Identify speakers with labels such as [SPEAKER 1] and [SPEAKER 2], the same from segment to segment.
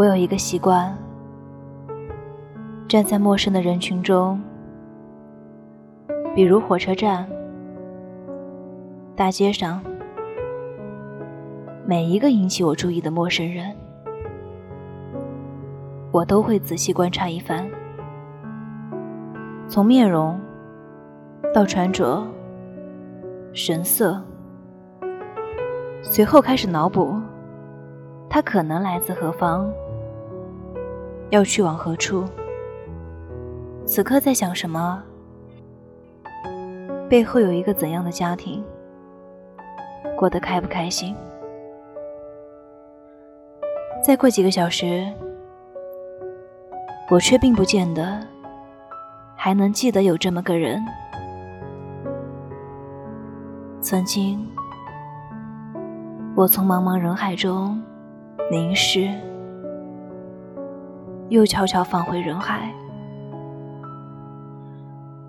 [SPEAKER 1] 我有一个习惯，站在陌生的人群中，比如火车站、大街上，每一个引起我注意的陌生人，我都会仔细观察一番，从面容到穿着、神色，随后开始脑补他可能来自何方。要去往何处？此刻在想什么？背后有一个怎样的家庭？过得开不开心？再过几个小时，我却并不见得还能记得有这么个人。曾经，我从茫茫人海中凝视。又悄悄放回人海。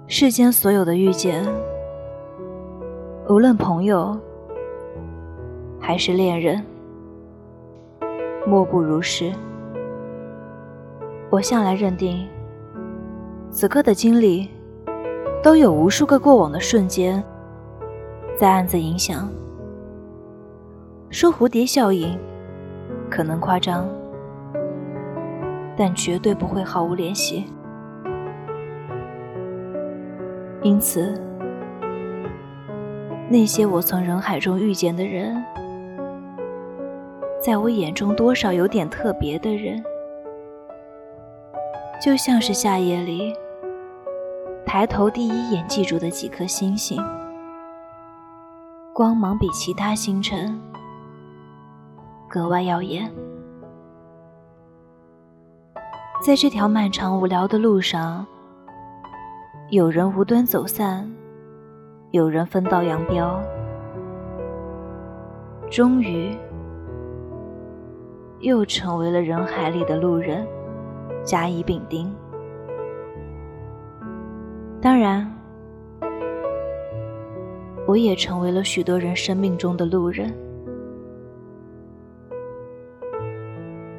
[SPEAKER 1] 世间所有的遇见，无论朋友还是恋人，莫不如是。我向来认定，此刻的经历，都有无数个过往的瞬间，在暗自影响。说蝴蝶效应，可能夸张。但绝对不会毫无联系。因此，那些我从人海中遇见的人，在我眼中多少有点特别的人，就像是夏夜里抬头第一眼记住的几颗星星，光芒比其他星辰格外耀眼。在这条漫长无聊的路上，有人无端走散，有人分道扬镳，终于又成为了人海里的路人，甲乙丙丁。当然，我也成为了许多人生命中的路人。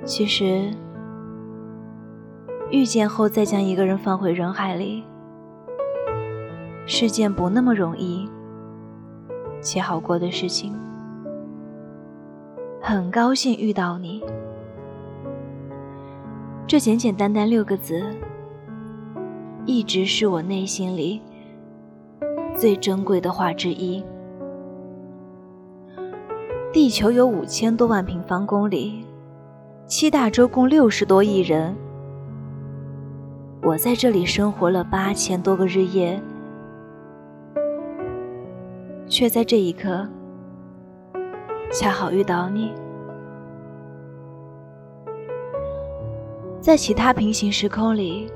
[SPEAKER 1] 其实。遇见后再将一个人放回人海里，是件不那么容易且好过的事情。很高兴遇到你，这简简单单六个字，一直是我内心里最珍贵的话之一。地球有五千多万平方公里，七大洲共六十多亿人。我在这里生活了八千多个日夜，却在这一刻恰好遇到你。在其他平行时空里，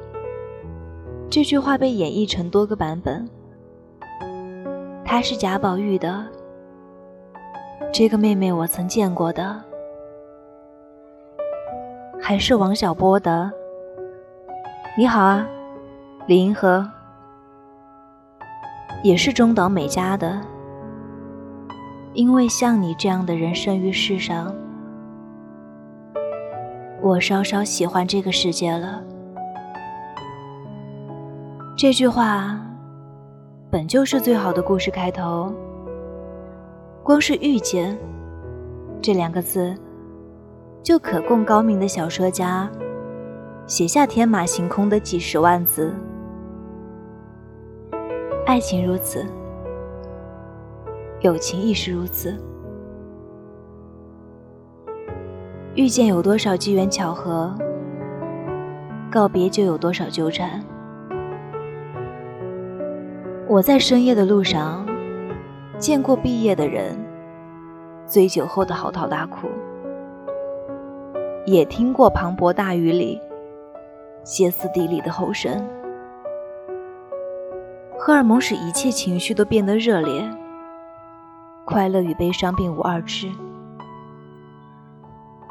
[SPEAKER 1] 这句话被演绎成多个版本。她是贾宝玉的，这个妹妹我曾见过的，还是王小波的。你好啊，李银河，也是中岛美嘉的。因为像你这样的人生于世上，我稍稍喜欢这个世界了。这句话本就是最好的故事开头，光是遇见这两个字，就可供高明的小说家。写下天马行空的几十万字。爱情如此，友情亦是如此。遇见有多少机缘巧合，告别就有多少纠缠。我在深夜的路上，见过毕业的人醉酒后的嚎啕大哭，也听过磅礴大雨里。歇斯底里的吼声，荷尔蒙使一切情绪都变得热烈，快乐与悲伤并无二致。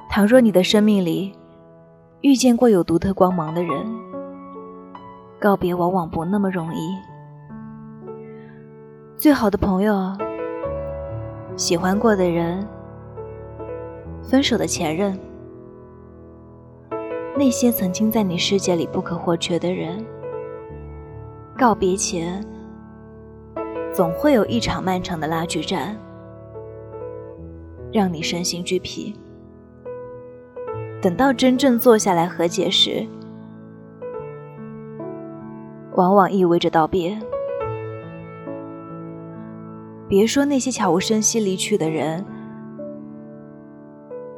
[SPEAKER 1] 倘若你的生命里遇见过有独特光芒的人，告别往往不那么容易。最好的朋友，喜欢过的人，分手的前任。那些曾经在你世界里不可或缺的人，告别前，总会有一场漫长的拉锯战，让你身心俱疲。等到真正坐下来和解时，往往意味着道别。别说那些悄无声息离去的人，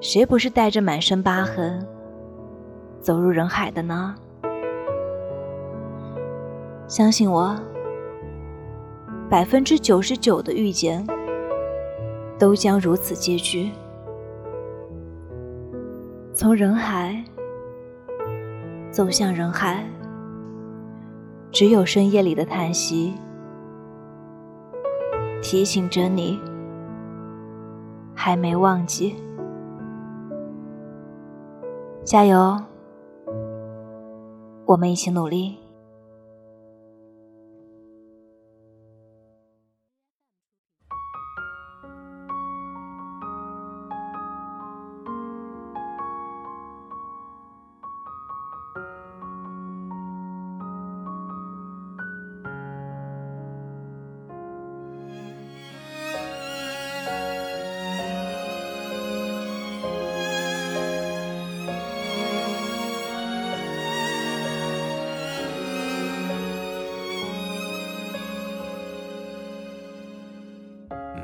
[SPEAKER 1] 谁不是带着满身疤痕走入人海的呢？相信我，百分之九十九的遇见都将如此结局。从人海走向人海，只有深夜里的叹息提醒着你，还没忘记。加油，我们一起努力。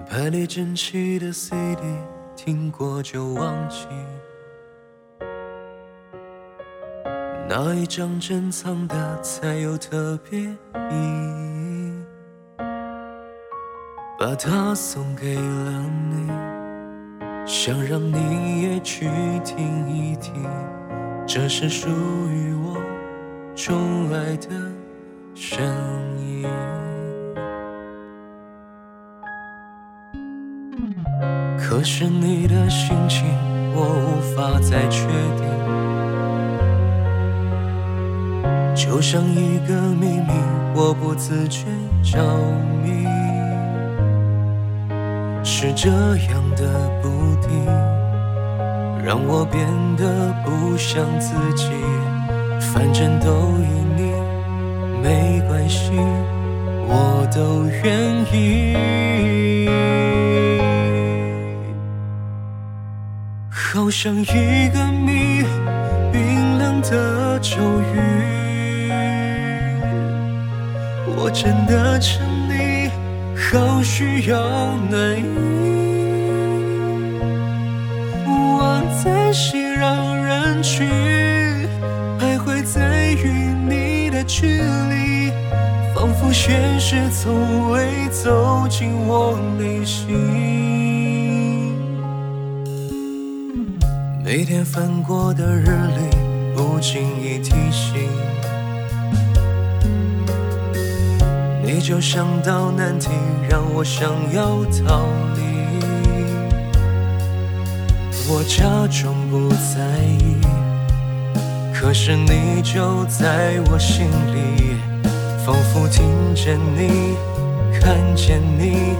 [SPEAKER 2] 排列整齐的 CD，听过就忘记。哪一张珍藏的才有特别意义？把它送给了你，想让你也去听一听，这是属于我钟爱的声音。可是你的心情，我无法再确定，就像一个秘密，我不自觉着迷。是这样的不定，让我变得不像自己。反正都依你，没关系，我都愿意。好像一个谜，冰冷的咒语。我真的沉溺，好需要暖意。我在熙攘人群，徘徊在与你的距离，仿佛现实从未走进我内心。每天翻过的日历，不经意提醒，你就像道难题，让我想要逃离。我假装不在意，可是你就在我心里，仿佛听见你，看见你，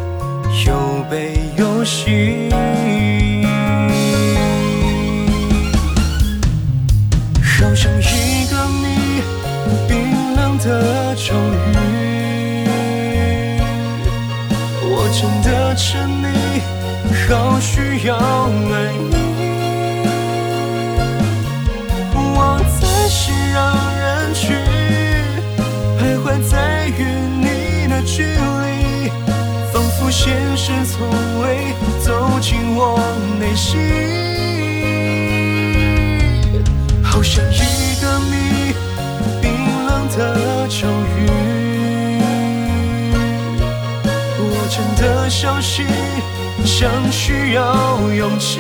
[SPEAKER 2] 有悲有喜。好像一个谜，冰冷的咒语。我真的沉溺，好需要暖意。我在熙攘人群，徘徊在与你的距离，仿佛现实从未走进我内心。就像一个谜，冰冷的咒语。我真的相信，像需要勇气。